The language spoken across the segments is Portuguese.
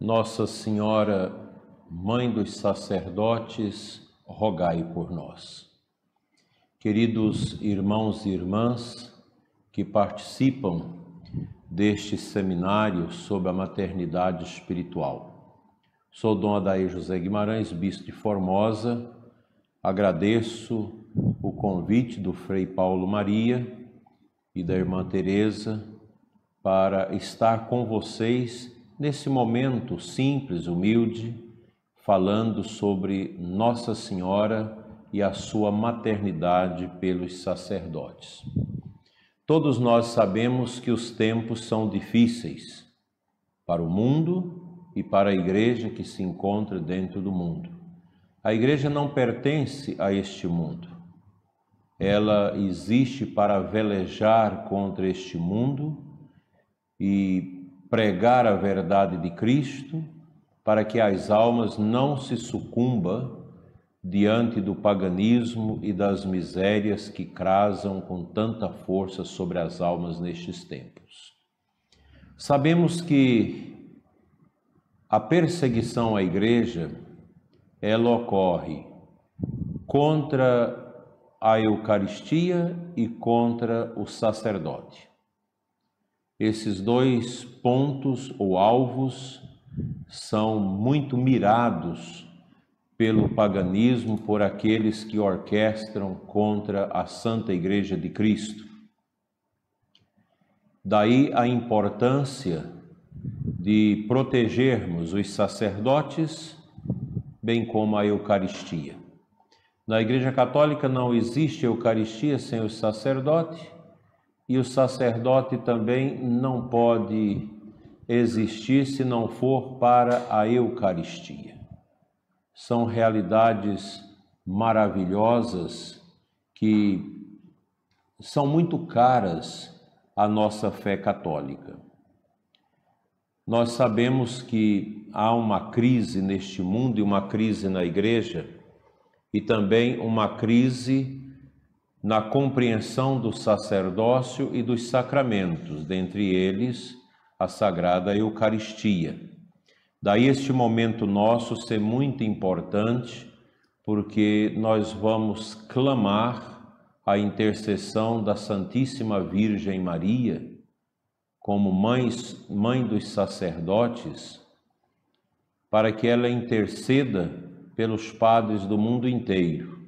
Nossa Senhora, Mãe dos sacerdotes, rogai por nós. Queridos irmãos e irmãs que participam deste seminário sobre a maternidade espiritual. Sou Dom Adair José Guimarães, bispo de Formosa. Agradeço o convite do Frei Paulo Maria e da irmã Teresa para estar com vocês nesse momento simples, humilde, falando sobre Nossa Senhora e a sua maternidade pelos sacerdotes. Todos nós sabemos que os tempos são difíceis para o mundo e para a igreja que se encontra dentro do mundo. A igreja não pertence a este mundo. Ela existe para velejar contra este mundo e pregar a verdade de Cristo para que as almas não se sucumbam diante do paganismo e das misérias que crasam com tanta força sobre as almas nestes tempos. Sabemos que a perseguição à igreja ela ocorre contra a Eucaristia e contra o sacerdote. Esses dois pontos ou alvos são muito mirados pelo paganismo, por aqueles que orquestram contra a Santa Igreja de Cristo. Daí a importância de protegermos os sacerdotes, bem como a Eucaristia. Na Igreja Católica não existe Eucaristia sem o sacerdote, e o sacerdote também não pode existir se não for para a Eucaristia. São realidades maravilhosas que são muito caras à nossa fé católica. Nós sabemos que há uma crise neste mundo e uma crise na igreja, e também uma crise na compreensão do sacerdócio e dos sacramentos, dentre eles a Sagrada Eucaristia. Daí este momento nosso ser muito importante, porque nós vamos clamar a intercessão da Santíssima Virgem Maria, como mãe, mãe dos sacerdotes, para que ela interceda pelos padres do mundo inteiro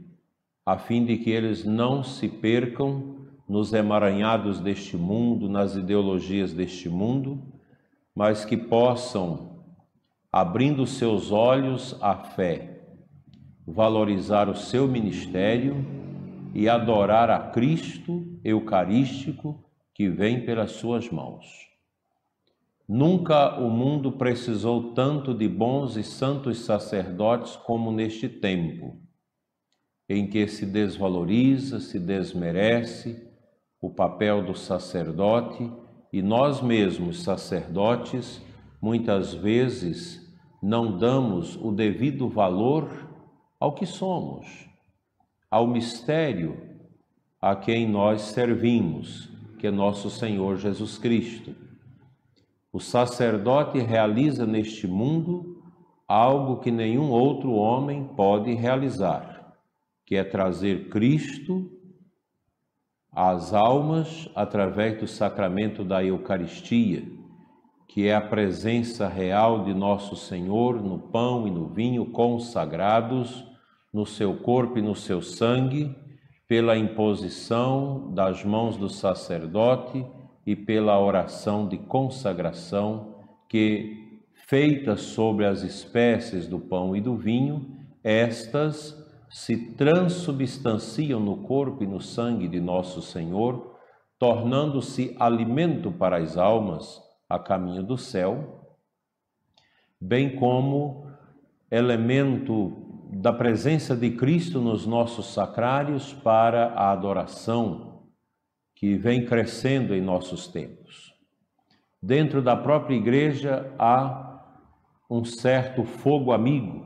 a fim de que eles não se percam nos emaranhados deste mundo, nas ideologias deste mundo, mas que possam, abrindo seus olhos à fé, valorizar o seu ministério e adorar a Cristo Eucarístico que vem pelas suas mãos. Nunca o mundo precisou tanto de bons e santos sacerdotes como neste tempo em que se desvaloriza, se desmerece o papel do sacerdote e nós mesmos, sacerdotes, muitas vezes não damos o devido valor ao que somos, ao mistério a quem nós servimos, que é nosso Senhor Jesus Cristo. O sacerdote realiza neste mundo algo que nenhum outro homem pode realizar que é trazer Cristo às almas através do sacramento da Eucaristia, que é a presença real de nosso Senhor no pão e no vinho consagrados no seu corpo e no seu sangue, pela imposição das mãos do sacerdote e pela oração de consagração que, feita sobre as espécies do pão e do vinho, estas se transubstanciam no corpo e no sangue de nosso Senhor, tornando-se alimento para as almas a caminho do céu, bem como elemento da presença de Cristo nos nossos sacrários para a adoração que vem crescendo em nossos tempos. Dentro da própria igreja há um certo fogo amigo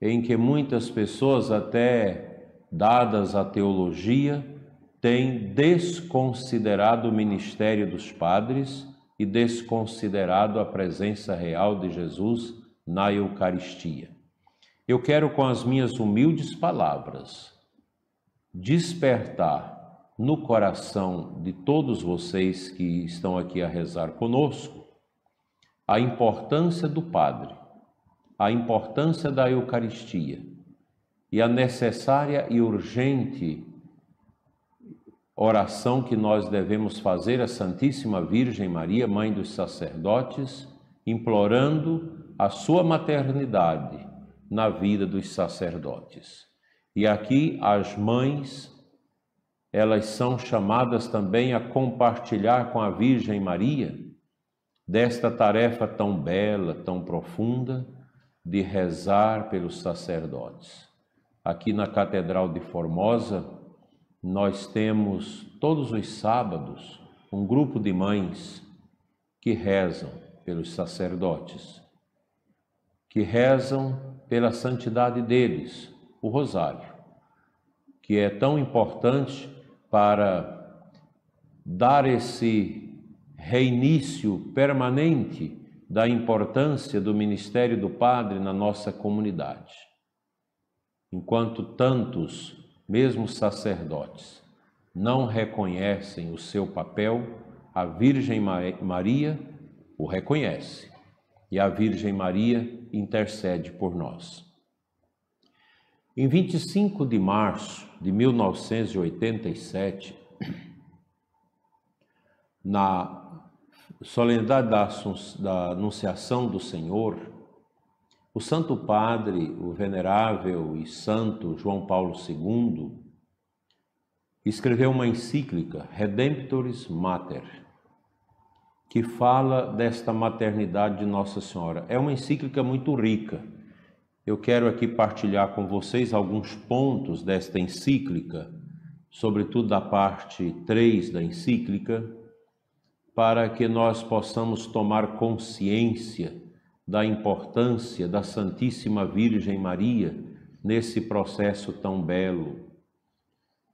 em que muitas pessoas, até dadas à teologia, têm desconsiderado o ministério dos padres e desconsiderado a presença real de Jesus na Eucaristia. Eu quero, com as minhas humildes palavras, despertar no coração de todos vocês que estão aqui a rezar conosco a importância do Padre, a importância da Eucaristia e a necessária e urgente oração que nós devemos fazer à Santíssima Virgem Maria, Mãe dos Sacerdotes, implorando a sua maternidade na vida dos sacerdotes. E aqui as mães, elas são chamadas também a compartilhar com a Virgem Maria desta tarefa tão bela, tão profunda de rezar pelos sacerdotes. Aqui na Catedral de Formosa, nós temos todos os sábados um grupo de mães que rezam pelos sacerdotes, que rezam pela santidade deles, o rosário, que é tão importante para dar esse reinício permanente da importância do ministério do Padre na nossa comunidade. Enquanto tantos, mesmo sacerdotes, não reconhecem o seu papel, a Virgem Maria o reconhece e a Virgem Maria intercede por nós. Em 25 de março de 1987, na solenidade da, da Anunciação do Senhor, o Santo Padre, o Venerável e Santo João Paulo II, escreveu uma encíclica, Redemptoris Mater, que fala desta maternidade de Nossa Senhora. É uma encíclica muito rica. Eu quero aqui partilhar com vocês alguns pontos desta encíclica, sobretudo da parte 3 da encíclica, para que nós possamos tomar consciência da importância da Santíssima Virgem Maria nesse processo tão belo,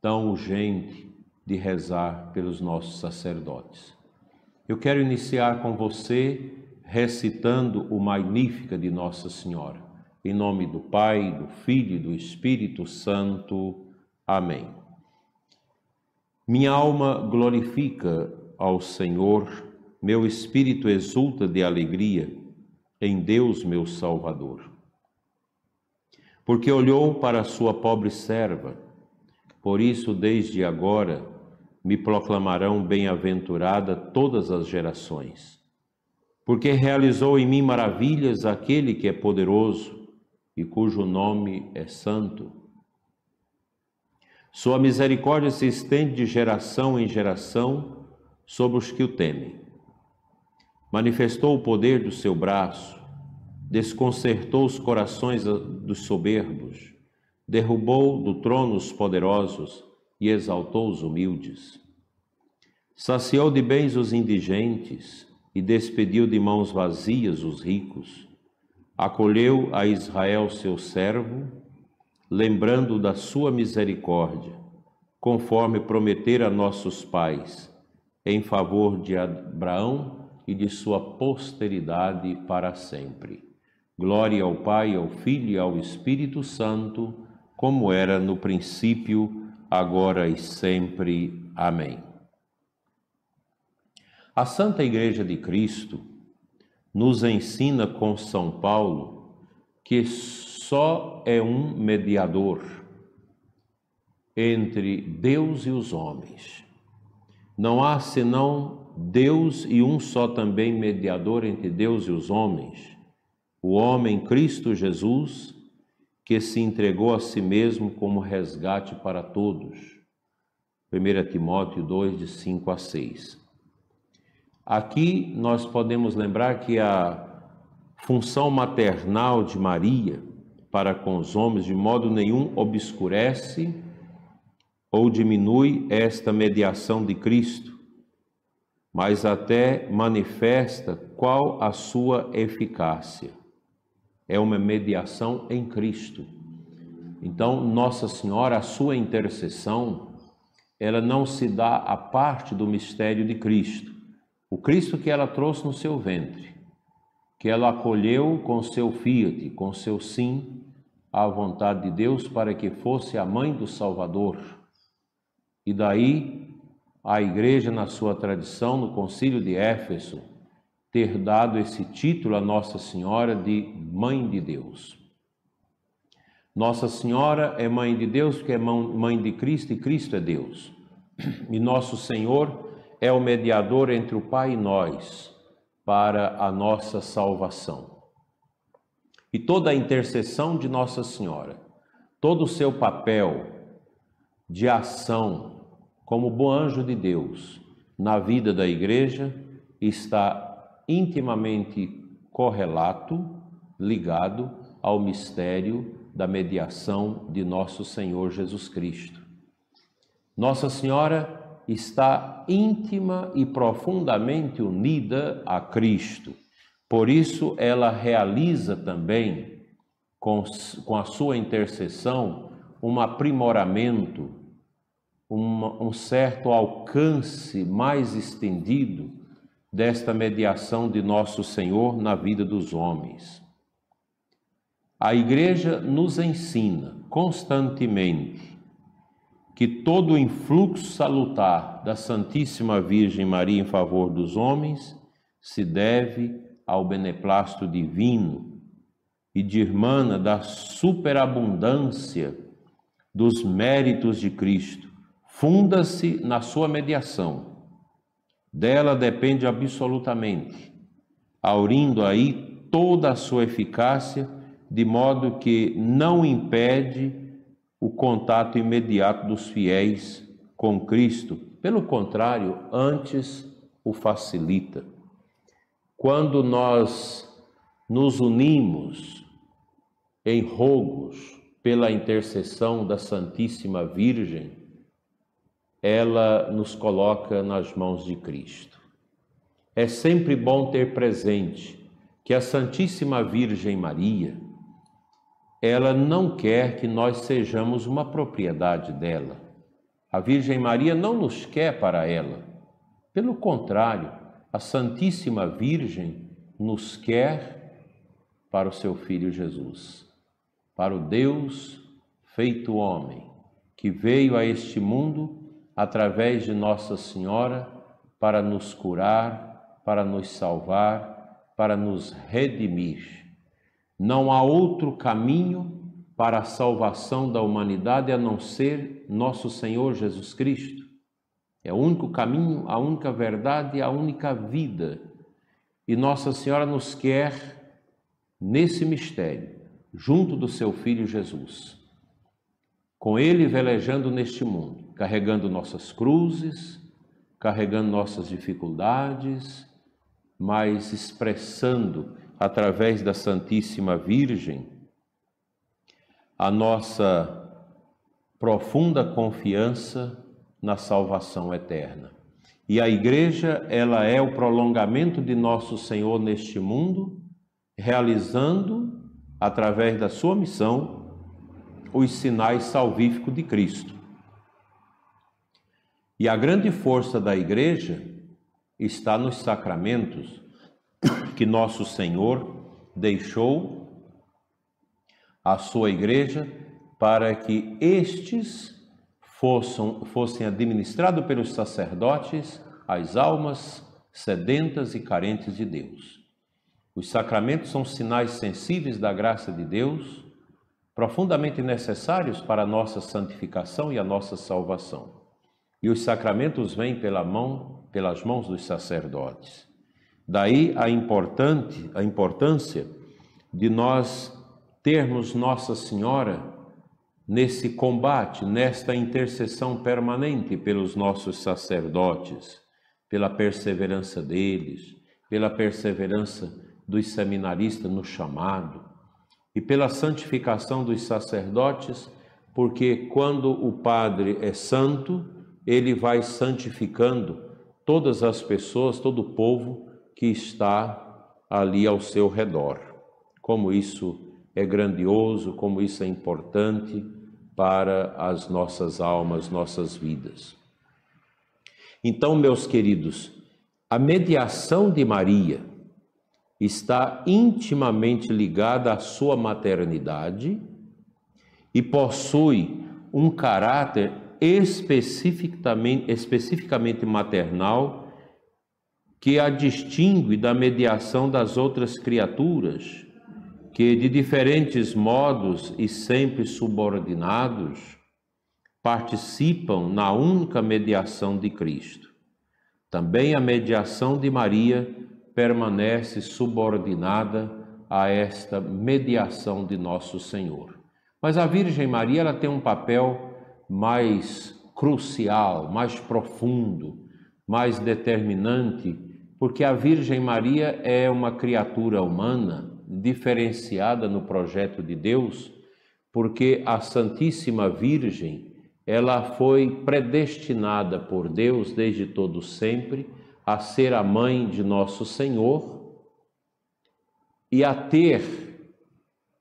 tão urgente de rezar pelos nossos sacerdotes. Eu quero iniciar com você recitando o Magnífica de Nossa Senhora. Em nome do Pai, do Filho e do Espírito Santo. Amém. Minha alma glorifica ao Senhor, meu espírito exulta de alegria em Deus, meu Salvador. Porque olhou para a sua pobre serva, por isso, desde agora, me proclamarão bem-aventurada todas as gerações. Porque realizou em mim maravilhas aquele que é poderoso e cujo nome é santo. Sua misericórdia se estende de geração em geração sobre os que o temem. Manifestou o poder do seu braço, desconcertou os corações dos soberbos, derrubou do trono os poderosos e exaltou os humildes. Saciou de bens os indigentes e despediu de mãos vazias os ricos. Acolheu a Israel seu servo, lembrando da sua misericórdia, conforme prometera a nossos pais em favor de Abraão e de sua posteridade para sempre. Glória ao Pai, ao Filho e ao Espírito Santo, como era no princípio, agora e sempre. Amém. A Santa Igreja de Cristo nos ensina com São Paulo que só é um mediador entre Deus e os homens não há senão Deus e um só também mediador entre Deus e os homens, o homem Cristo Jesus, que se entregou a si mesmo como resgate para todos. 1 Timóteo 2, de 5 a 6. Aqui nós podemos lembrar que a função maternal de Maria para com os homens de modo nenhum obscurece ou diminui esta mediação de Cristo, mas até manifesta qual a sua eficácia. É uma mediação em Cristo. Então, Nossa Senhora, a sua intercessão, ela não se dá a parte do mistério de Cristo, o Cristo que ela trouxe no seu ventre, que ela acolheu com seu fiat, com seu sim à vontade de Deus para que fosse a mãe do Salvador. E daí a igreja, na sua tradição, no concílio de Éfeso, ter dado esse título a Nossa Senhora de Mãe de Deus. Nossa Senhora é Mãe de Deus porque é Mãe de Cristo e Cristo é Deus. E nosso Senhor é o mediador entre o Pai e nós para a nossa salvação. E toda a intercessão de Nossa Senhora, todo o seu papel de ação como bom anjo de Deus na vida da igreja está intimamente correlato, ligado ao mistério da mediação de nosso Senhor Jesus Cristo. Nossa Senhora está íntima e profundamente unida a Cristo. Por isso, ela realiza também, com, com a sua intercessão, um aprimoramento, uma, um certo alcance mais estendido desta mediação de nosso Senhor na vida dos homens. A Igreja nos ensina constantemente que todo o influxo salutar da Santíssima Virgem Maria em favor dos homens se deve ao beneplácito divino e de irmã da superabundância dos méritos de Cristo, funda-se na sua mediação dela depende absolutamente, aurindo aí toda a sua eficácia, de modo que não impede o contato imediato dos fiéis com Cristo. Pelo contrário, antes o facilita. Quando nós nos unimos em rogos pela intercessão da Santíssima Virgem, ela nos coloca nas mãos de Cristo. É sempre bom ter presente que a Santíssima Virgem Maria, ela não quer que nós sejamos uma propriedade dela. A Virgem Maria não nos quer para ela. Pelo contrário, a Santíssima Virgem nos quer para o seu Filho Jesus, para o Deus feito homem, que veio a este mundo através de Nossa Senhora para nos curar, para nos salvar, para nos redimir. Não há outro caminho para a salvação da humanidade a não ser nosso Senhor Jesus Cristo. É o único caminho, a única verdade, a única vida. E Nossa Senhora nos quer nesse mistério, junto do seu Filho Jesus, com Ele velejando neste mundo carregando nossas cruzes, carregando nossas dificuldades, mas expressando através da Santíssima Virgem a nossa profunda confiança na salvação eterna. E a igreja, ela é o prolongamento de nosso Senhor neste mundo, realizando através da sua missão os sinais salvíficos de Cristo. E a grande força da igreja está nos sacramentos que nosso Senhor deixou à sua igreja para que estes fossem, fossem administrados pelos sacerdotes as almas sedentas e carentes de Deus. Os sacramentos são sinais sensíveis da graça de Deus, profundamente necessários para a nossa santificação e a nossa salvação. E os sacramentos vêm pela mão, pelas mãos dos sacerdotes. Daí a importante, a importância de nós termos Nossa Senhora nesse combate, nesta intercessão permanente pelos nossos sacerdotes, pela perseverança deles, pela perseverança dos seminaristas no chamado e pela santificação dos sacerdotes, porque quando o padre é santo, ele vai santificando todas as pessoas, todo o povo que está ali ao seu redor. Como isso é grandioso, como isso é importante para as nossas almas, nossas vidas. Então, meus queridos, a mediação de Maria está intimamente ligada à sua maternidade e possui um caráter especificamente, especificamente maternal que a distingue da mediação das outras criaturas, que de diferentes modos e sempre subordinados participam na única mediação de Cristo. Também a mediação de Maria permanece subordinada a esta mediação de nosso Senhor. Mas a Virgem Maria ela tem um papel mais crucial, mais profundo, mais determinante, porque a Virgem Maria é uma criatura humana diferenciada no projeto de Deus, porque a Santíssima Virgem ela foi predestinada por Deus desde todo sempre a ser a mãe de nosso Senhor e a ter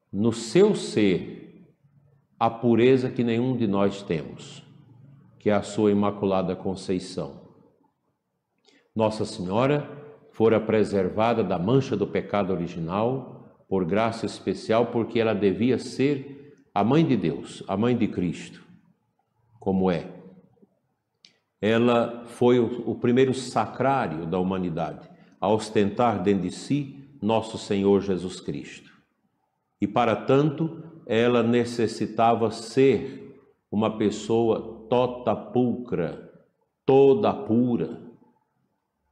no seu ser a pureza que nenhum de nós temos, que é a sua imaculada conceição. Nossa Senhora fora preservada da mancha do pecado original por graça especial, porque ela devia ser a mãe de Deus, a mãe de Cristo como é. Ela foi o, primeiro sacrário da humanidade a ostentar dentro de si nosso Senhor Jesus Cristo. E para tanto, ela necessitava ser uma pessoa tota pulcra, toda pura,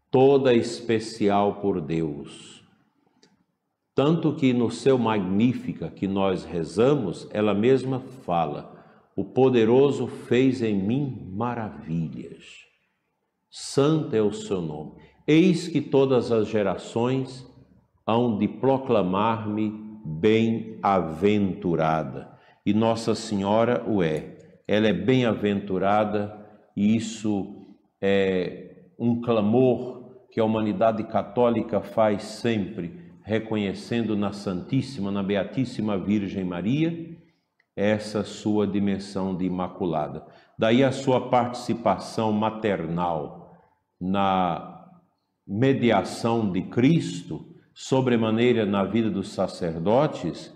toda especial por Deus. Tanto que no seu Magnífica que nós rezamos, ela mesma fala: o poderoso fez em mim maravilhas. Santo é o seu nome. Eis que todas as gerações hão de proclamar-me bem-aventurada. E Nossa Senhora o é. Ela é bem-aventurada e isso é um clamor que a humanidade católica faz sempre, reconhecendo na Santíssima, na Beatíssima Virgem Maria essa sua dimensão de imaculada. Daí a sua participação maternal na mediação de Cristo, sobremaneira na vida dos sacerdotes,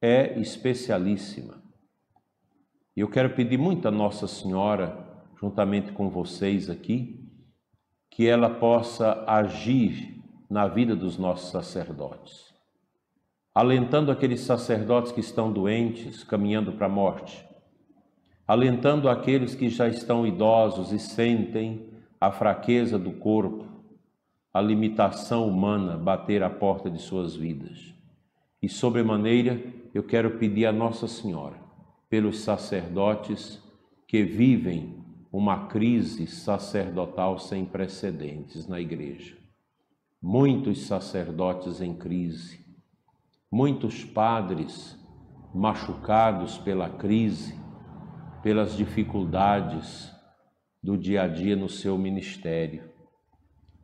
é especialíssima. E eu quero pedir muito a Nossa Senhora, juntamente com vocês aqui, que ela possa agir na vida dos nossos sacerdotes alentando aqueles sacerdotes que estão doentes, caminhando para a morte, alentando aqueles que já estão idosos e sentem a fraqueza do corpo, a limitação humana bater à porta de suas vidas. E sobremaneira, eu quero pedir a Nossa Senhora, pelos sacerdotes que vivem uma crise sacerdotal sem precedentes na igreja. Muitos sacerdotes em crise, Muitos padres machucados pela crise, pelas dificuldades do dia a dia no seu ministério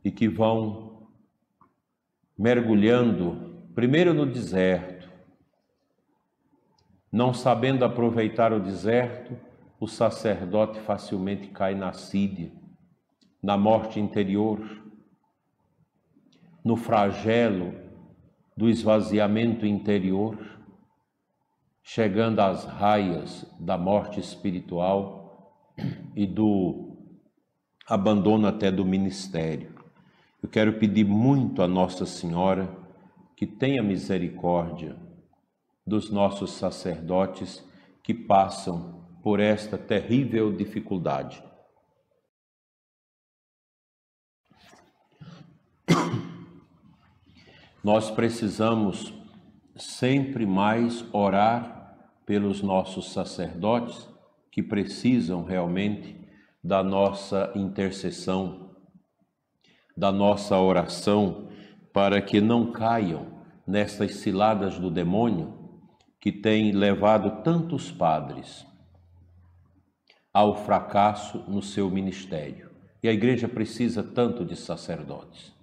e que vão mergulhando primeiro no deserto, não sabendo aproveitar o deserto, o sacerdote facilmente cai na sídia, na morte interior, no flagelo do esvaziamento interior, chegando às raias da morte espiritual e do abandono até do ministério. Eu quero pedir muito a Nossa Senhora que tenha misericórdia dos nossos sacerdotes que passam por esta terrível dificuldade. Nós precisamos sempre mais orar pelos nossos sacerdotes que precisam realmente da nossa intercessão, da nossa oração, para que não caiam nestas ciladas do demônio que tem levado tantos padres ao fracasso no seu ministério. E a igreja precisa tanto de sacerdotes.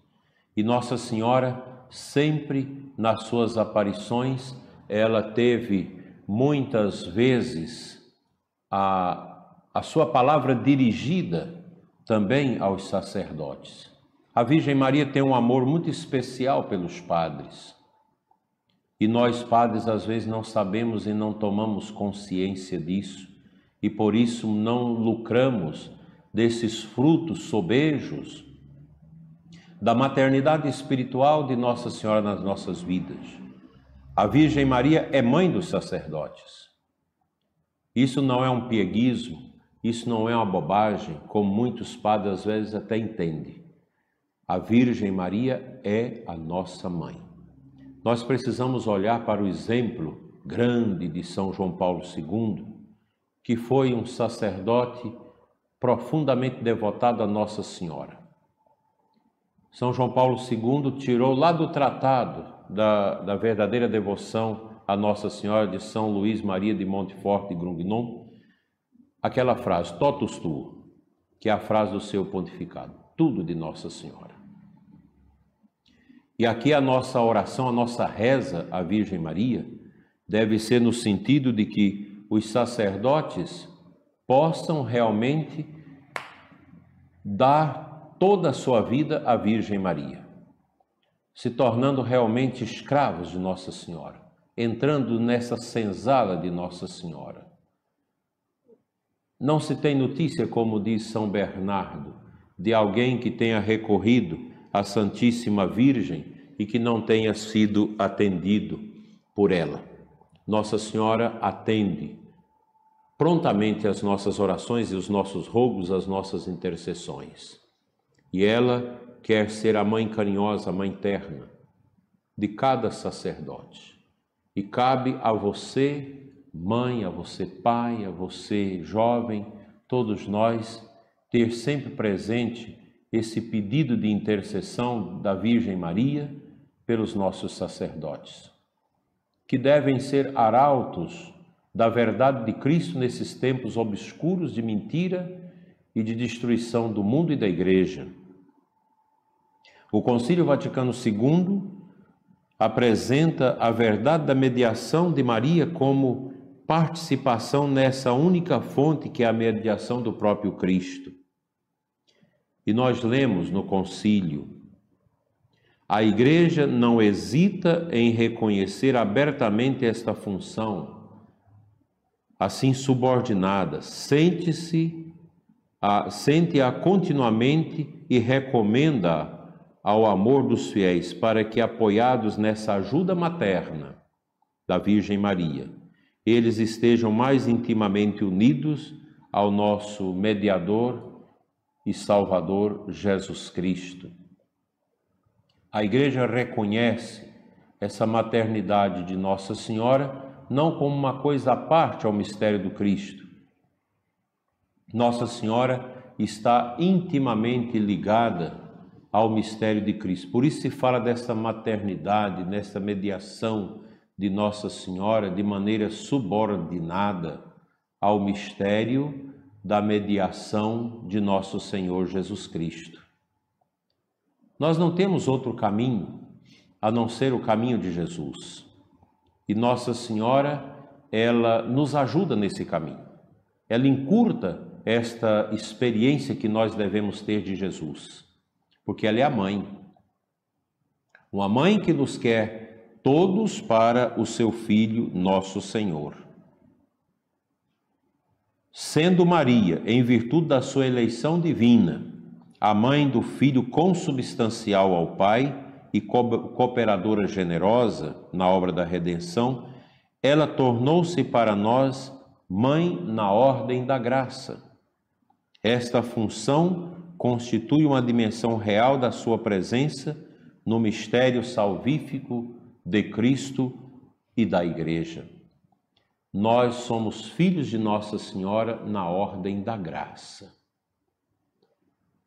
E Nossa Senhora sempre nas suas aparições, ela teve muitas vezes a, a sua palavra dirigida também aos sacerdotes. A Virgem Maria tem um amor muito especial pelos padres. E nós, padres, às vezes não sabemos e não tomamos consciência disso, e por isso não lucramos desses frutos sobejos da maternidade espiritual de Nossa Senhora nas nossas vidas. A Virgem Maria é mãe dos sacerdotes. Isso não é um pieguismo, isso não é uma bobagem, como muitos padres às vezes até entendem. A Virgem Maria é a nossa mãe. Nós precisamos olhar para o exemplo grande de São João Paulo II, que foi um sacerdote profundamente devotado a Nossa Senhora. São João Paulo II tirou lá do tratado da, da verdadeira devoção a Nossa Senhora de São Luís Maria de Montefort e Grugnon, aquela frase, totus tu, que é a frase do seu pontificado, tudo de Nossa Senhora. E aqui a nossa oração, a nossa reza à Virgem Maria, deve ser no sentido de que os sacerdotes possam realmente dar toda a sua vida à Virgem Maria, se tornando realmente escravos de Nossa Senhora, entrando nessa senzala de Nossa Senhora. Não se tem notícia, como diz São Bernardo, de alguém que tenha recorrido a Santíssima Virgem e que não tenha sido atendido por ela. Nossa Senhora atende prontamente as nossas orações e os nossos rogos, as nossas intercessões. E ela quer ser a mãe carinhosa, a mãe terna de cada sacerdote. E cabe a você, mãe, a você, pai, a você, jovem, todos nós, ter sempre presente esse pedido de intercessão da Virgem Maria pelos nossos sacerdotes, que devem ser arautos da verdade de Cristo nesses tempos obscuros de mentira e de destruição do mundo e da igreja. O Concílio Vaticano II apresenta a verdade da mediação de Maria como participação nessa única fonte que é a mediação do próprio Cristo. E nós lemos no concílio: a Igreja não hesita em reconhecer abertamente esta função, assim subordinada, sente-se, sente-a continuamente e recomenda ao amor dos fiéis, para que, apoiados nessa ajuda materna da Virgem Maria, eles estejam mais intimamente unidos ao nosso mediador e Salvador Jesus Cristo. A Igreja reconhece essa maternidade de Nossa Senhora não como uma coisa à parte ao mistério do Cristo. Nossa Senhora está intimamente ligada ao mistério de Cristo. Por isso se fala dessa maternidade, nessa mediação de Nossa Senhora de maneira subordinada ao mistério da mediação de nosso Senhor Jesus Cristo. Nós não temos outro caminho a não ser o caminho de Jesus. E Nossa Senhora, ela nos ajuda nesse caminho. Ela encurta esta experiência que nós devemos ter de Jesus, porque ela é a mãe. Uma mãe que nos quer todos para o seu filho, nosso Senhor. Sendo Maria, em virtude da sua eleição divina, a mãe do Filho consubstancial ao Pai e cooperadora generosa na obra da redenção, ela tornou-se para nós mãe na ordem da graça. Esta função constitui uma dimensão real da sua presença no mistério salvífico de Cristo e da Igreja. Nós somos filhos de Nossa Senhora na ordem da graça.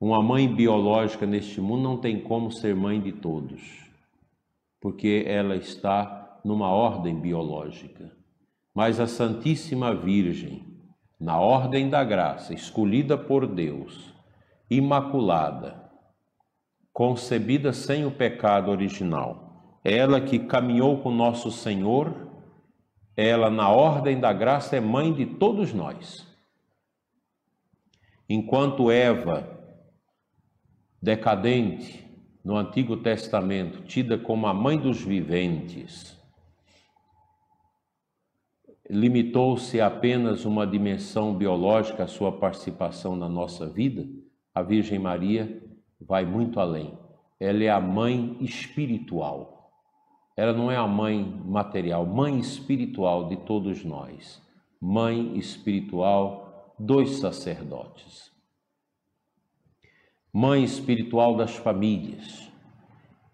Uma mãe biológica neste mundo não tem como ser mãe de todos, porque ela está numa ordem biológica. Mas a Santíssima Virgem, na ordem da graça, escolhida por Deus, imaculada, concebida sem o pecado original, ela que caminhou com nosso Senhor ela, na ordem da graça, é mãe de todos nós. Enquanto Eva decadente no Antigo Testamento, tida como a mãe dos viventes, limitou-se apenas uma dimensão biológica a sua participação na nossa vida, a Virgem Maria vai muito além. Ela é a mãe espiritual. Ela não é a mãe material, mãe espiritual de todos nós. Mãe espiritual dos sacerdotes. Mãe espiritual das famílias.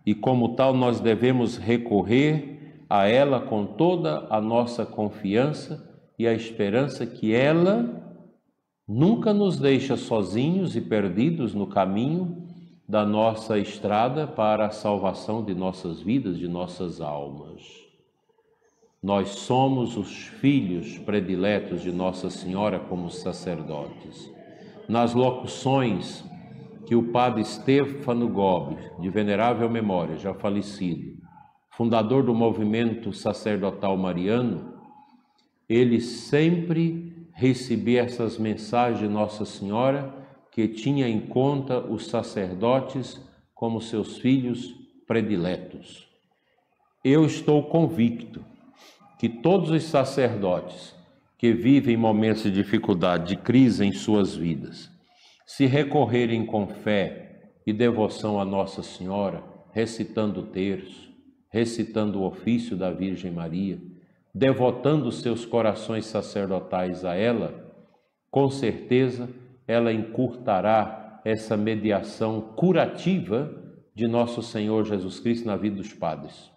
E como tal, nós devemos recorrer a ela com toda a nossa confiança e a esperança que ela nunca nos deixa sozinhos e perdidos no caminho da nossa estrada para a salvação de nossas vidas, de nossas almas. Nós somos os filhos prediletos de Nossa Senhora como sacerdotes. Nas locuções que o padre Stefano Gobi, de venerável memória, já falecido, fundador do movimento sacerdotal mariano, ele sempre recebia essas mensagens de Nossa Senhora que tinha em conta os sacerdotes como seus filhos prediletos. Eu estou convicto que todos os sacerdotes que vivem momentos de dificuldade, de crise em suas vidas, se recorrerem com fé e devoção a Nossa Senhora, recitando o terço, recitando o ofício da Virgem Maria, devotando seus corações sacerdotais a ela, com certeza ela encurtará essa mediação curativa de nosso Senhor Jesus Cristo na vida dos padres.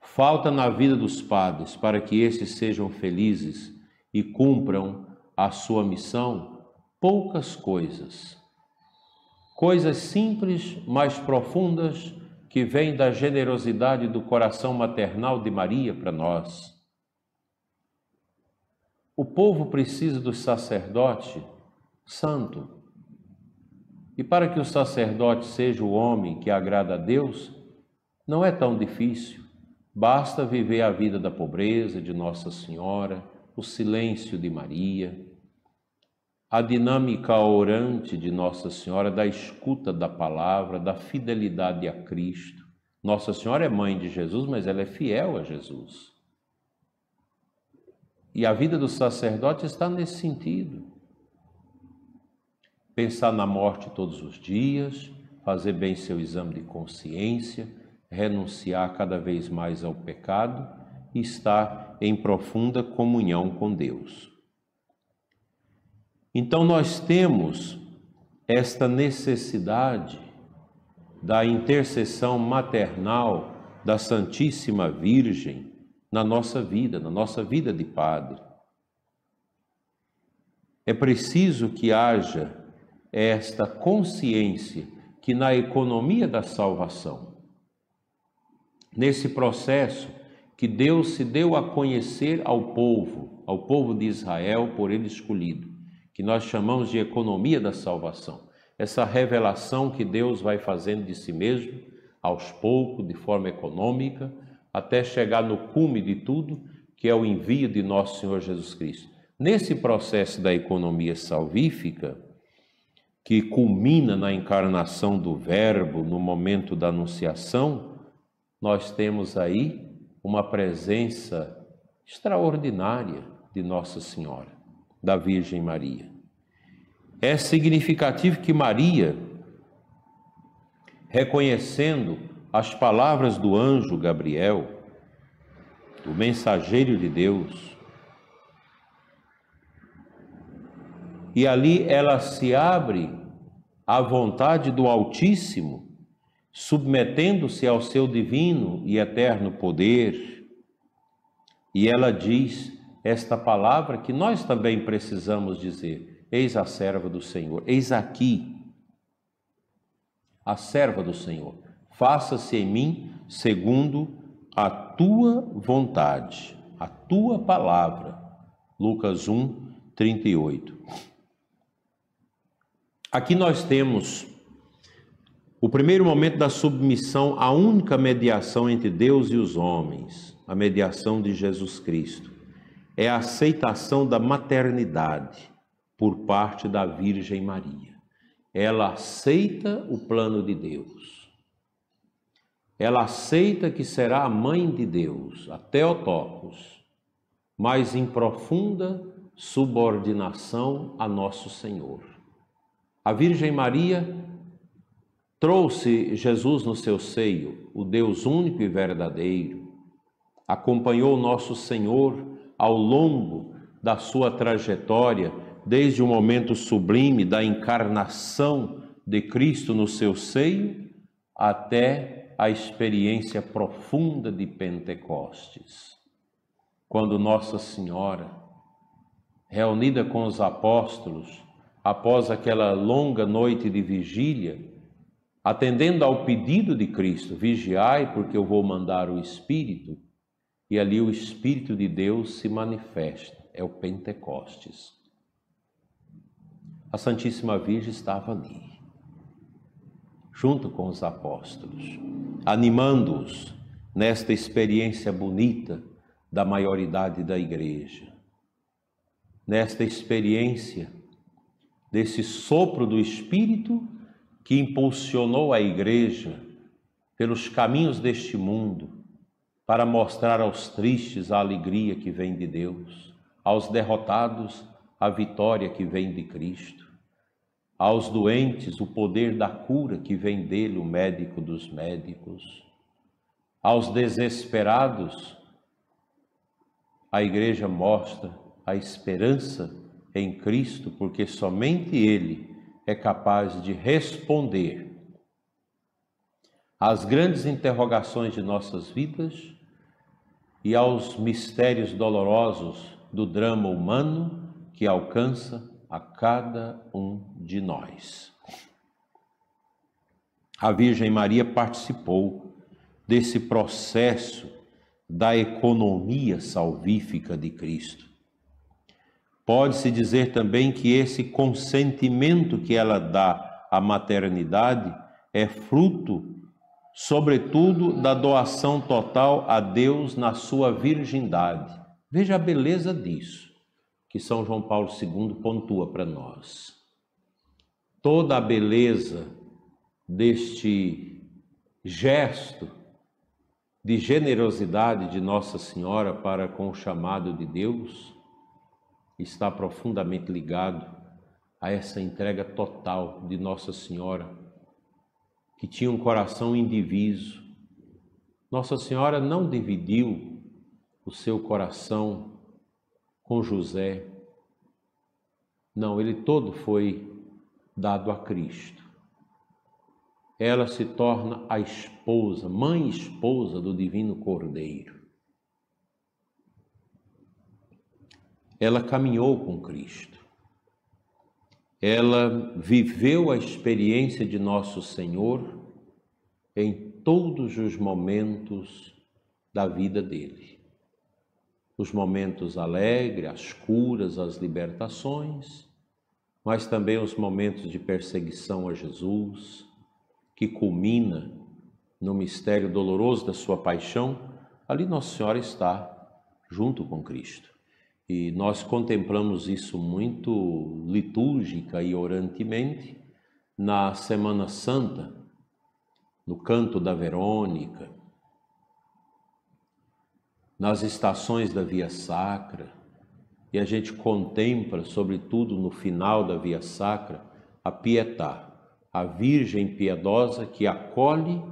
Falta na vida dos padres para que esses sejam felizes e cumpram a sua missão poucas coisas. Coisas simples, mas profundas que vem da generosidade do coração maternal de Maria para nós. O povo precisa do sacerdote santo. E para que o sacerdote seja o homem que agrada a Deus, não é tão difícil. Basta viver a vida da pobreza de Nossa Senhora, o silêncio de Maria, a dinâmica orante de Nossa Senhora, da escuta da palavra, da fidelidade a Cristo. Nossa Senhora é mãe de Jesus, mas ela é fiel a Jesus. E a vida do sacerdote está nesse sentido. Pensar na morte todos os dias, fazer bem seu exame de consciência, renunciar cada vez mais ao pecado e estar em profunda comunhão com Deus. Então nós temos esta necessidade da intercessão maternal da Santíssima Virgem na nossa vida, na nossa vida de padre. É preciso que haja esta consciência que na economia da salvação, nesse processo que Deus se deu a conhecer ao povo, ao povo de Israel por ele escolhido, que nós chamamos de economia da salvação. Essa revelação que Deus vai fazendo de si mesmo, aos poucos, de forma econômica, até chegar no cume de tudo, que é o envio de nosso Senhor Jesus Cristo. Nesse processo da economia salvífica, que culmina na encarnação do Verbo no momento da Anunciação, nós temos aí uma presença extraordinária de Nossa Senhora da Virgem Maria. É significativo que Maria, reconhecendo as palavras do anjo Gabriel, do mensageiro de Deus, e ali ela se abre à vontade do Altíssimo, submetendo-se ao seu divino e eterno poder, e ela diz: esta palavra que nós também precisamos dizer: Eis a serva do Senhor, eis aqui a serva do Senhor. Faça-se em mim segundo a tua vontade, a tua palavra. Lucas 1, 38. Aqui nós temos o primeiro momento da submissão à única mediação entre Deus e os homens, a mediação de Jesus Cristo é a aceitação da maternidade por parte da Virgem Maria. ela aceita o plano de Deus. Ela aceita que será a mãe de Deus, a Teotocos, mas em profunda subordinação a nosso Senhor. A Virgem Maria trouxe Jesus no seu seio, o Deus único e verdadeiro, acompanhou nosso Senhor ao longo da sua trajetória, desde o momento sublime da encarnação de Cristo no seu seio até a experiência profunda de Pentecostes, quando Nossa Senhora, reunida com os apóstolos, após aquela longa noite de vigília, atendendo ao pedido de Cristo, vigiai, porque eu vou mandar o Espírito, e ali o Espírito de Deus se manifesta, é o Pentecostes. A Santíssima Virgem estava ali, junto com os apóstolos, animando-os nesta experiência bonita da maioridade da igreja, nesta experiência desse sopro do Espírito que impulsionou a igreja pelos caminhos deste mundo para mostrar aos tristes a alegria que vem de Deus, aos derrotados a vitória que vem de Cristo, aos doentes o poder da cura que vem dele, o médico dos médicos, aos desesperados a igreja mostra a esperança em Cristo, porque somente Ele é capaz de responder. Às grandes interrogações de nossas vidas e aos mistérios dolorosos do drama humano que alcança a cada um de nós. A Virgem Maria participou desse processo da economia salvífica de Cristo. Pode-se dizer também que esse consentimento que ela dá à maternidade é fruto, sobretudo, da doação total a Deus na sua virgindade. Veja a beleza disso, que São João Paulo II pontua para nós. Toda a beleza deste gesto de generosidade de Nossa Senhora para com o chamado de Deus está profundamente ligado a essa entrega total de Nossa Senhora, que tinha um coração indiviso. Nossa Senhora não dividiu o seu coração com José. Não, ele todo foi dado a Cristo. Ela se torna a esposa, mãe esposa do Divino Cordeiro. ela caminhou com Cristo. Ela viveu a experiência de nosso Senhor em todos os momentos da vida dele. Os momentos alegres, as curas, as libertações, mas também os momentos de perseguição a Jesus, que culmina no mistério doloroso da sua paixão. Ali Nossa Senhora está junto com Cristo. E nós contemplamos isso muito litúrgica e orantemente na Semana Santa, no canto da Verônica, nas estações da Via Sacra, e a gente contempla, sobretudo no final da Via Sacra, a Pietà, a Virgem piedosa que acolhe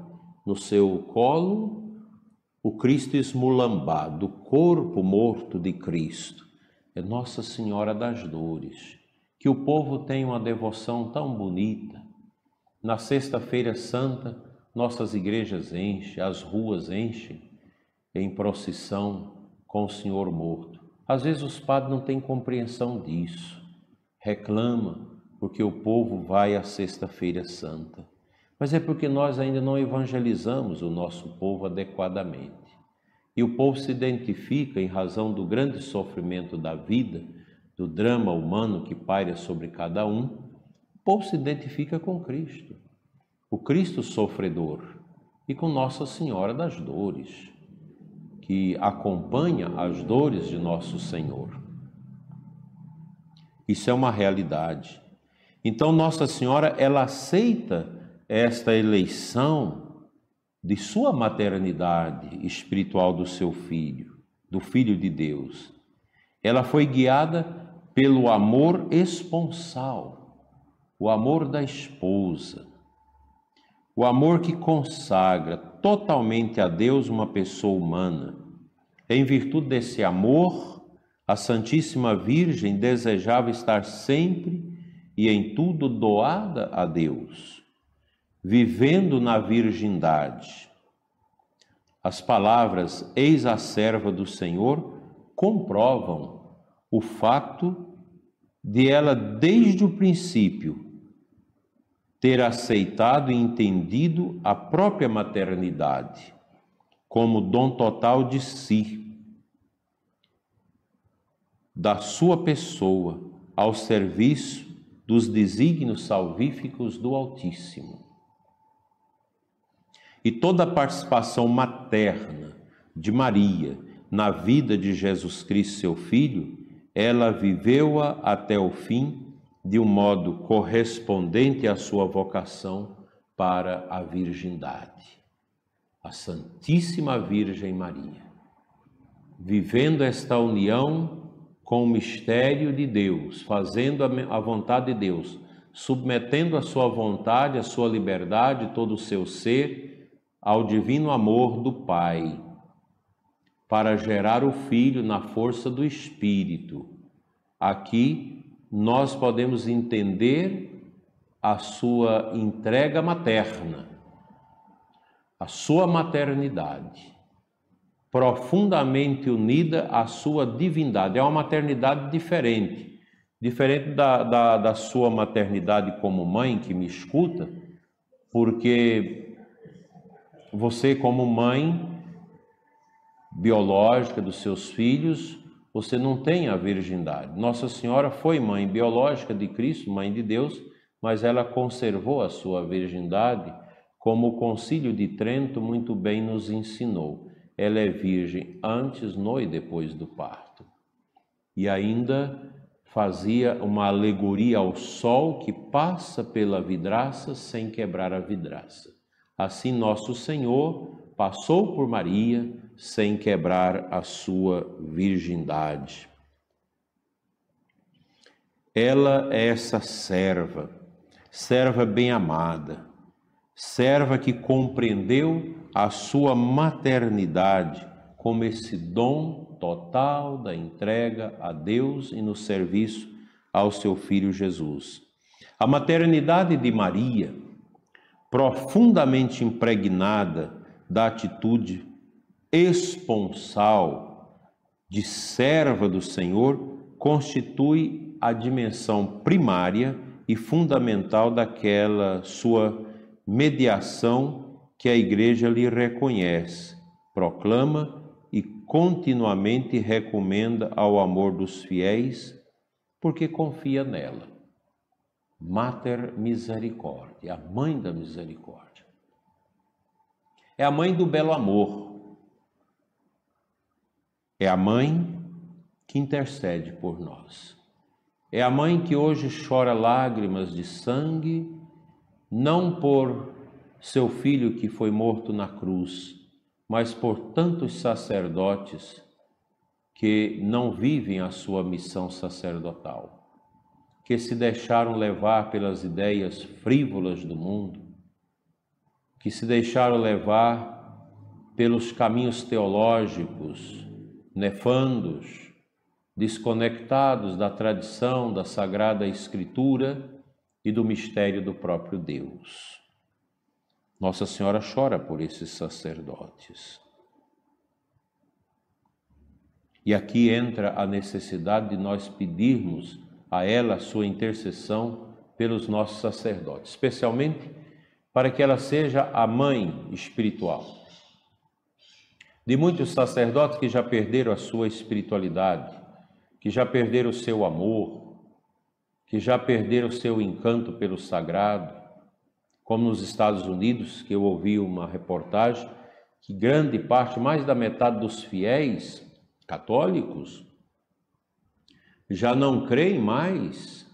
no seu colo o Cristo esmulambado, o corpo morto de Cristo é Nossa Senhora das Dores, que o povo tem uma devoção tão bonita. Na Sexta-feira Santa, nossas igrejas enchem, as ruas enchem em procissão com o Senhor morto. Às vezes os padres não têm compreensão disso, reclama porque o povo vai à Sexta-feira Santa. Mas é porque nós ainda não evangelizamos o nosso povo adequadamente. E o povo se identifica em razão do grande sofrimento da vida, do drama humano que paira sobre cada um. O povo se identifica com Cristo, o Cristo sofredor, e com Nossa Senhora das Dores, que acompanha as dores de nosso Senhor. Isso é uma realidade. Então Nossa Senhora, ela aceita esta eleição de sua maternidade espiritual do seu filho, do filho de Deus. Ela foi guiada pelo amor esponsal, o amor da esposa, o amor que consagra totalmente a Deus uma pessoa humana. Em virtude desse amor, a Santíssima Virgem desejava estar sempre e em tudo doada a Deus, vivendo na virgindade. As palavras Eis a serva do Senhor comprovam o fato de ela, desde o princípio, ter aceitado e entendido a própria maternidade como dom total de si, da sua pessoa, ao serviço dos desígnios salvíficos do Altíssimo. E toda a participação materna de Maria na vida de Jesus Cristo, seu Filho, ela viveu-a até o fim de um modo correspondente à sua vocação para a virgindade. A Santíssima Virgem Maria, vivendo esta união com o mistério de Deus, fazendo a vontade de Deus, submetendo a sua vontade, a sua liberdade, todo o seu ser ao divino amor do Pai, para gerar o Filho na força do Espírito. Aqui nós podemos entender a sua entrega materna, a sua maternidade, profundamente unida à sua divindade. É uma maternidade diferente, diferente da, da, da sua maternidade como mãe que me escuta, porque você, como mãe biológica dos seus filhos, você não tem a virgindade. Nossa Senhora foi mãe biológica de Cristo, mãe de Deus, mas ela conservou a sua virgindade, como o Concílio de Trento muito bem nos ensinou. Ela é virgem antes, no e depois do parto. E ainda fazia uma alegoria ao sol que passa pela vidraça sem quebrar a vidraça. Assim, nosso Senhor passou por Maria sem quebrar a sua virgindade. Ela é essa serva, serva bem amada, serva que compreendeu a sua maternidade como esse dom total da entrega a Deus e no serviço ao seu filho Jesus. A maternidade de Maria, profundamente impregnada da atitude esponsal de serva do Senhor constitui a dimensão primária e fundamental daquela sua mediação que a Igreja lhe reconhece, proclama e continuamente recomenda ao amor dos fiéis, porque confia nela. Mater Misericórdia, a mãe da misericórdia. É a mãe do belo amor, é a mãe que intercede por nós. É a mãe que hoje chora lágrimas de sangue, não por seu filho que foi morto na cruz, mas por tantos sacerdotes que não vivem a sua missão sacerdotal, que se deixaram levar pelas ideias frívolas do mundo, que se deixaram levar pelos caminhos teológicos nefandos, desconectados da tradição da Sagrada Escritura e do mistério do próprio Deus. Nossa Senhora chora por esses sacerdotes. E aqui entra a necessidade de nós pedirmos a ela sua intercessão pelos nossos sacerdotes, especialmente para que ela seja a mãe espiritual de muitos sacerdotes que já perderam a sua espiritualidade, que já perderam o seu amor, que já perderam seu encanto pelo sagrado, como nos Estados Unidos, que eu ouvi uma reportagem que grande parte, mais da metade dos fiéis católicos já não creem mais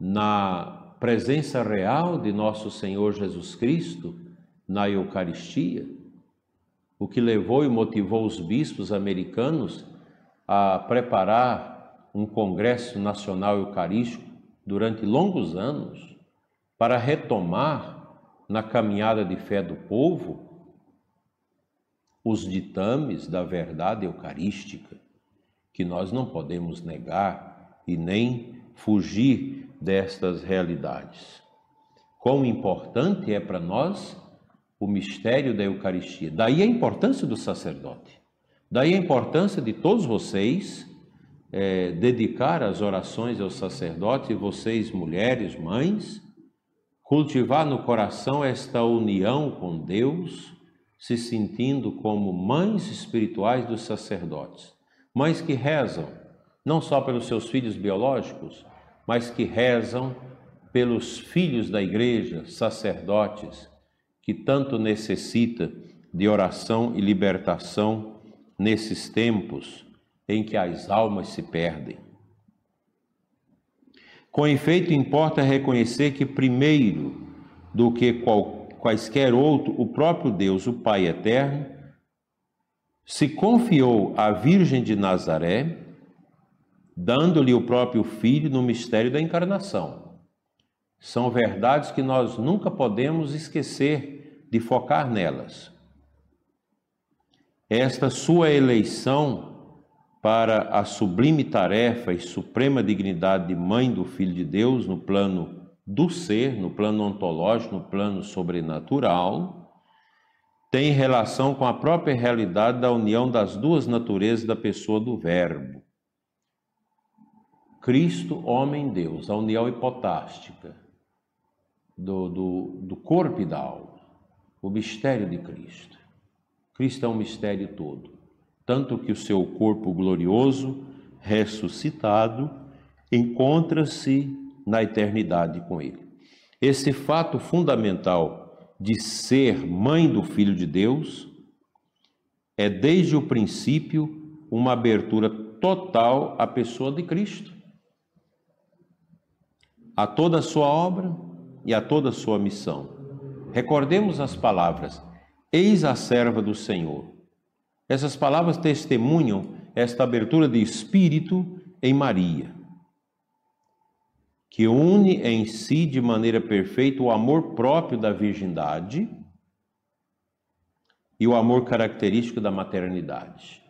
na presença real de nosso Senhor Jesus Cristo na Eucaristia, o que levou e motivou os bispos americanos a preparar um Congresso Nacional Eucarístico durante longos anos para retomar na caminhada de fé do povo os ditames da verdade eucarística, que nós não podemos negar e nem fugir destas realidades. Quão importante é para nós o mistério da Eucaristia. Daí a importância do sacerdote. Daí a importância de todos vocês é, dedicar as orações ao sacerdote, vocês, mulheres, mães, cultivar no coração esta união com Deus, se sentindo como mães espirituais dos sacerdotes. Mães que rezam, não só pelos seus filhos biológicos, mas que rezam pelos filhos da igreja, sacerdotes, que tanto necessita de oração e libertação nesses tempos em que as almas se perdem. Com efeito, importa reconhecer que, primeiro do que qual, quaisquer outro, o próprio Deus, o Pai eterno, se confiou à Virgem de Nazaré, dando-lhe o próprio Filho no mistério da encarnação. São verdades que nós nunca podemos esquecer de focar nelas. Esta sua eleição para a sublime tarefa e suprema dignidade de mãe do Filho de Deus no plano do ser, no plano ontológico, no plano sobrenatural, tem relação com a própria realidade da união das duas naturezas da pessoa do Verbo. Cristo, homem, Deus, a união hipotástica do, do, do corpo e da alma, o mistério de Cristo. Cristo é um mistério todo tanto que o seu corpo glorioso, ressuscitado, encontra-se na eternidade com ele. Esse fato fundamental de ser mãe do Filho de Deus é desde o princípio uma abertura total à pessoa de Cristo, a toda a sua obra e a toda a sua missão. Recordemos as palavras: Eis a serva do Senhor essas palavras testemunham esta abertura de espírito em Maria, que une em si de maneira perfeita o amor próprio da virgindade e o amor característico da maternidade,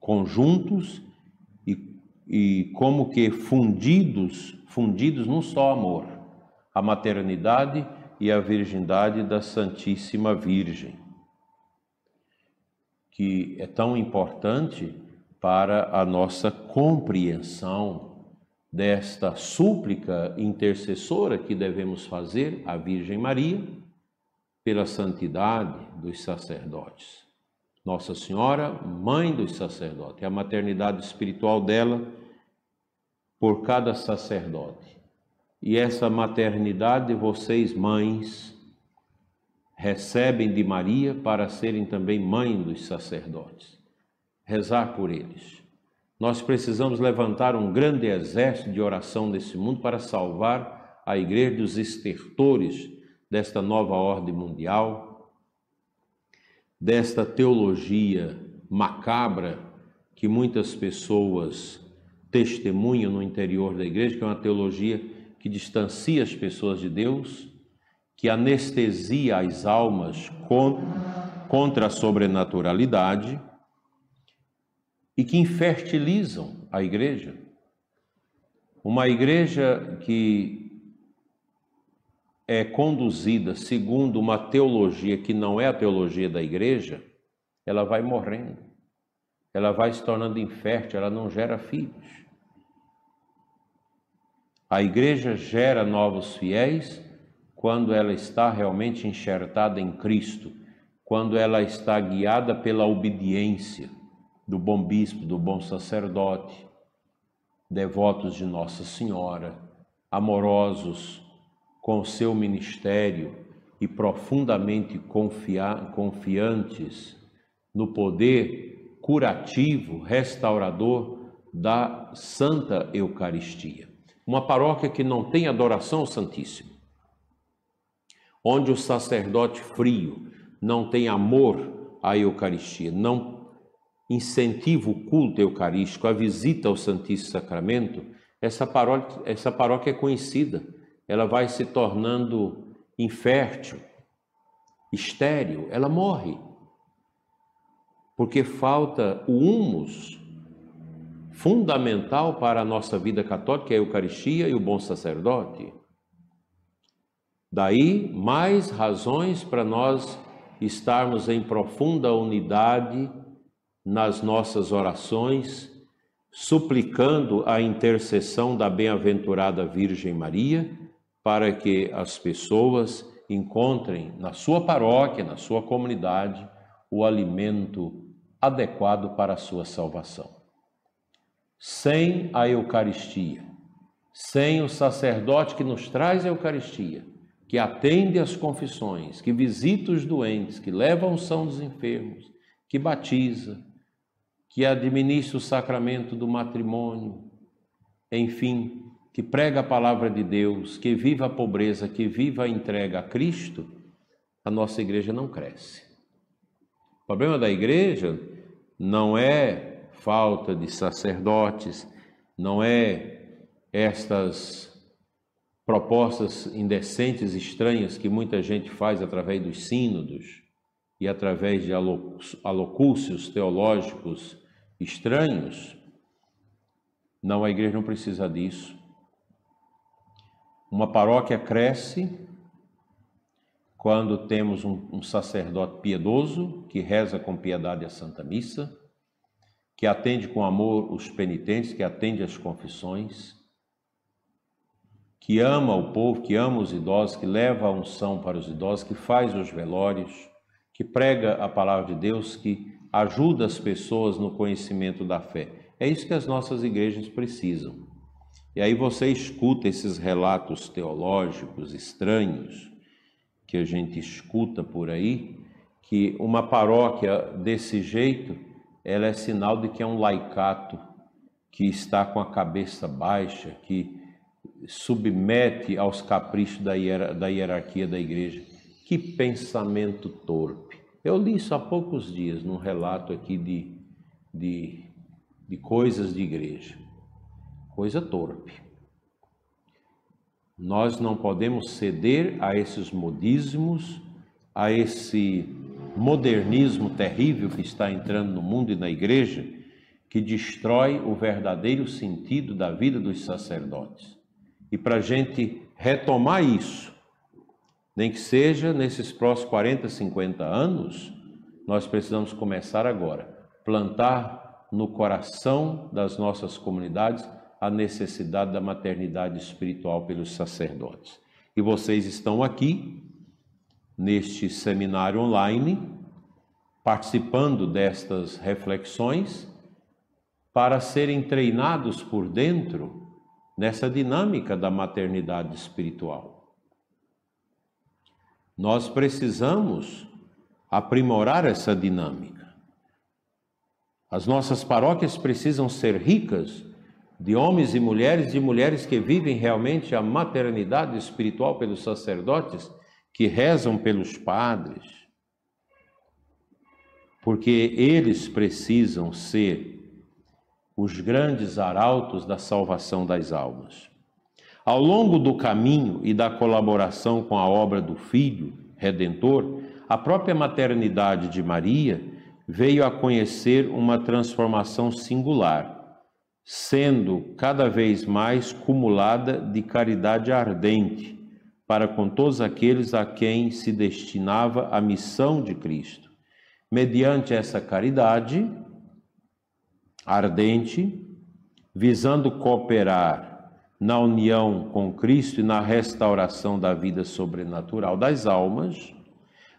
conjuntos e, e como que fundidos, fundidos num só amor, a maternidade e a virgindade da Santíssima Virgem que é tão importante para a nossa compreensão desta súplica intercessora que devemos fazer à Virgem Maria pela santidade dos sacerdotes. Nossa Senhora, mãe dos sacerdotes, a maternidade espiritual dela por cada sacerdote. E essa maternidade, vocês, mães, recebem de Maria para serem também mãe dos sacerdotes. Rezar por eles. Nós precisamos levantar um grande exército de oração nesse mundo para salvar a igreja dos estertores desta nova ordem mundial, desta teologia macabra que muitas pessoas testemunham no interior da igreja, que é uma teologia que distancia as pessoas de Deus que anestesia as almas contra a sobrenaturalidade e que infertilizam a igreja. Uma igreja que é conduzida segundo uma teologia que não é a teologia da igreja, ela vai morrendo, ela vai se tornando infértil, ela não gera filhos. A igreja gera novos fiéis quando ela está realmente enxertada em Cristo, quando ela está guiada pela obediência do bom bispo, do bom sacerdote, devotos de Nossa Senhora, amorosos com o seu ministério e profundamente confia confiantes no poder curativo, restaurador da Santa Eucaristia. uma paróquia que não tem adoração ao Santíssimo, onde o sacerdote frio não tem amor à Eucaristia, não incentiva o culto eucarístico, a visita ao Santíssimo Sacramento, essa paróquia, essa paróquia é conhecida, ela vai se tornando infértil, estéril, ela morre. Porque falta o humus fundamental para a nossa vida católica, é a Eucaristia e o bom sacerdote. Daí, mais razões para nós estarmos em profunda unidade nas nossas orações, suplicando a intercessão da bem-aventurada Virgem Maria, para que as pessoas encontrem na sua paróquia, na sua comunidade, o alimento adequado para a sua salvação. Sem a Eucaristia, sem o sacerdote que nos traz a Eucaristia, que atende às confissões, que visita os doentes, que leva a unção dos enfermos, que batiza, que administra o sacramento do matrimônio, enfim, que prega a palavra de Deus, que viva a pobreza, que viva a entrega a Cristo, a nossa igreja não cresce. O problema da igreja não é falta de sacerdotes, não é estas propostas indecentes, estranhas que muita gente faz através dos sínodos e através de alocúcios teológicos estranhos. Não, a igreja não precisa disso. Uma paróquia cresce quando temos um, um, sacerdote piedoso que reza com piedade a Santa Missa, que atende com amor os penitentes, que atende as confissões, que ama o povo, que ama os idosos, que leva a unção para os idosos, que faz os velórios, que prega a palavra de Deus, que ajuda as pessoas no conhecimento da fé. É isso que as nossas igrejas precisam. E aí você escuta esses relatos teológicos estranhos que a gente escuta por aí, que uma paróquia desse jeito, ela é sinal de que é um laicato que está com a cabeça baixa, que submete aos caprichos da, hierarquia da igreja. Que pensamento torpe. Eu li isso há poucos dias num relato aqui de, de, de coisas de igreja. Coisa torpe. Nós não podemos ceder a esses modismos, a esse modernismo terrível que está entrando no mundo e na igreja, que destrói o verdadeiro sentido da vida dos sacerdotes. E para a gente retomar isso, nem que seja nesses próximos 40, 50 anos, nós precisamos começar agora, plantar no coração das nossas comunidades a necessidade da maternidade espiritual pelos sacerdotes. E vocês estão aqui, neste seminário online, participando destas reflexões, para serem treinados por dentro nessa dinâmica da maternidade espiritual. Nós precisamos aprimorar essa dinâmica. As nossas paróquias precisam ser ricas de homens e mulheres, de mulheres que vivem realmente a maternidade espiritual pelos sacerdotes, que rezam pelos padres, porque eles precisam ser os grandes arautos da salvação das almas. Ao longo do caminho e da colaboração com a obra do Filho Redentor, a própria maternidade de Maria veio a conhecer uma transformação singular, sendo cada vez mais cumulada de caridade ardente para com todos aqueles a quem se destinava a missão de Cristo. Mediante essa caridade ardente, visando cooperar na união com Cristo e na restauração da vida sobrenatural das almas,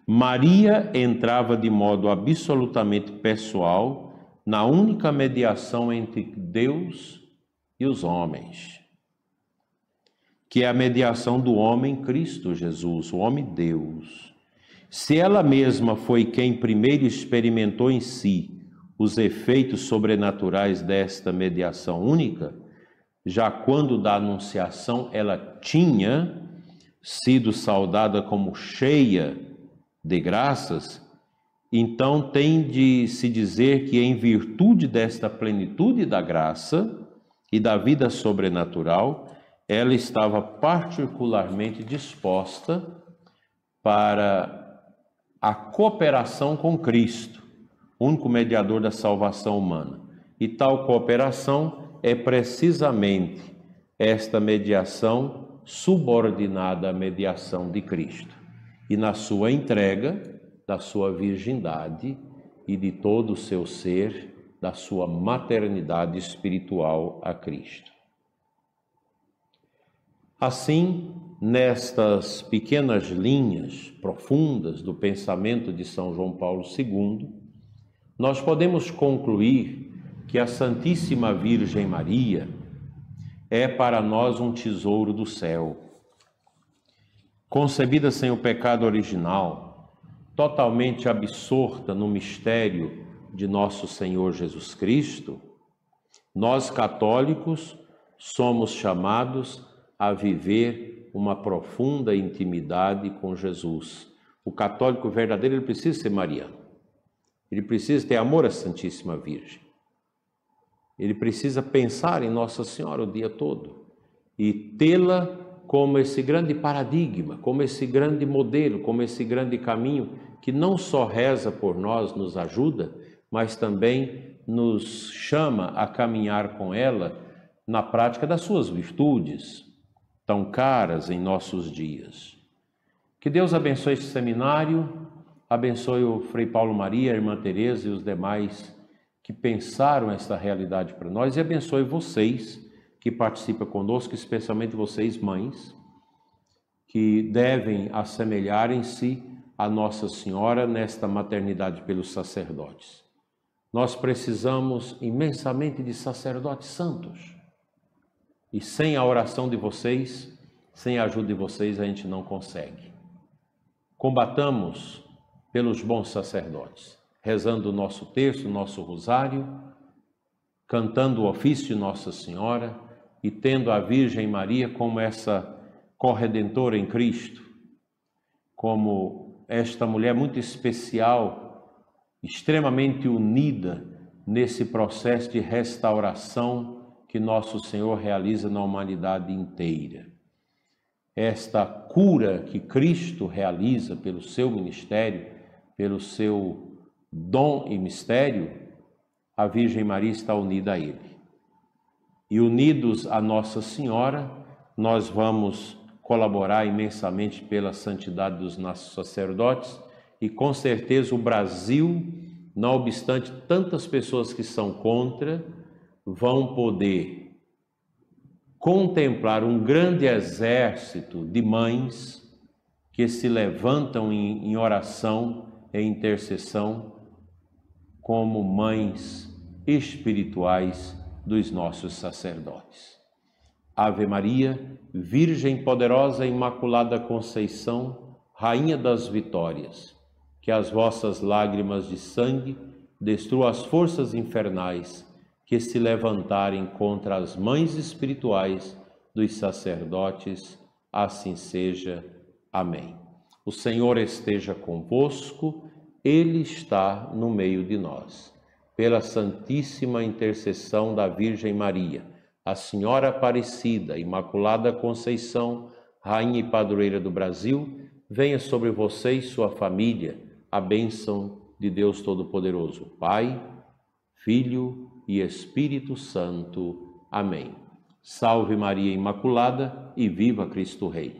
Maria entrava de modo absolutamente pessoal na única mediação entre Deus e os homens, que é a mediação do homem Cristo Jesus, o homem Deus. Se ela mesma foi quem primeiro experimentou em si os efeitos sobrenaturais desta mediação única, já quando da Anunciação ela tinha sido saudada como cheia de graças, então tem de se dizer que, em virtude desta plenitude da graça e da vida sobrenatural, ela estava particularmente disposta para a cooperação com Cristo, único mediador da salvação humana. E tal cooperação é precisamente esta mediação subordinada à mediação de Cristo. E na sua entrega, da sua virgindade e de todo o seu ser, da sua maternidade espiritual a Cristo. Assim, nestas pequenas linhas profundas do pensamento de São João Paulo II, nós podemos concluir que a Santíssima Virgem Maria é para nós um tesouro do céu. Concebida sem o pecado original, totalmente absorta no mistério de nosso Senhor Jesus Cristo, nós católicos somos chamados a viver uma profunda intimidade com Jesus. O católico verdadeiro ele precisa ser mariano. Ele precisa ter amor à Santíssima Virgem. Ele precisa pensar em Nossa Senhora o dia todo e tê-la como esse grande paradigma, como esse grande modelo, como esse grande caminho que não só reza por nós, nos ajuda, mas também nos chama a caminhar com ela na prática das suas virtudes, tão caras em nossos dias. Que Deus abençoe este seminário, abençoe o Frei Paulo Maria, a irmã Teresa e os demais que pensaram esta realidade para nós e abençoe vocês que participam conosco, especialmente vocês, mães, que devem assemelharem-se a Nossa Senhora nesta maternidade pelos sacerdotes. Nós precisamos imensamente de sacerdotes santos. E sem a oração de vocês, sem a ajuda de vocês, a gente não consegue. Combatamos pelos bons sacerdotes, rezando o nosso terço, o nosso rosário, cantando o ofício de Nossa Senhora, e tendo a Virgem Maria como essa corredentora em Cristo, como esta mulher muito especial, extremamente unida nesse processo de restauração que nosso Senhor realiza na humanidade inteira. Esta cura que Cristo realiza pelo seu ministério, pelo seu dom e mistério, a Virgem Maria está unida a ele. E unidos a Nossa Senhora, nós vamos colaborar imensamente pela santidade dos nossos sacerdotes e com certeza o Brasil, não obstante tantas pessoas que são contra, vão poder contemplar um grande exército de mães que se levantam em, em oração e intercessão como mães espirituais dos nossos sacerdotes. Ave Maria, Virgem poderosa Imaculada Conceição, Rainha das Vitórias, que as vossas lágrimas de sangue destruam as forças infernais que se levantarem contra as mães espirituais dos sacerdotes, assim seja. Amém. O Senhor esteja convosco, Ele está no meio de nós pela Santíssima Intercessão da Virgem Maria, a Senhora Aparecida, Imaculada Conceição, Rainha e Padroeira do Brasil, venha sobre você e sua família a bênção de Deus Todo-Poderoso, Pai, Filho e Espírito Santo. Amém. Salve Maria Imaculada e viva Cristo Rei.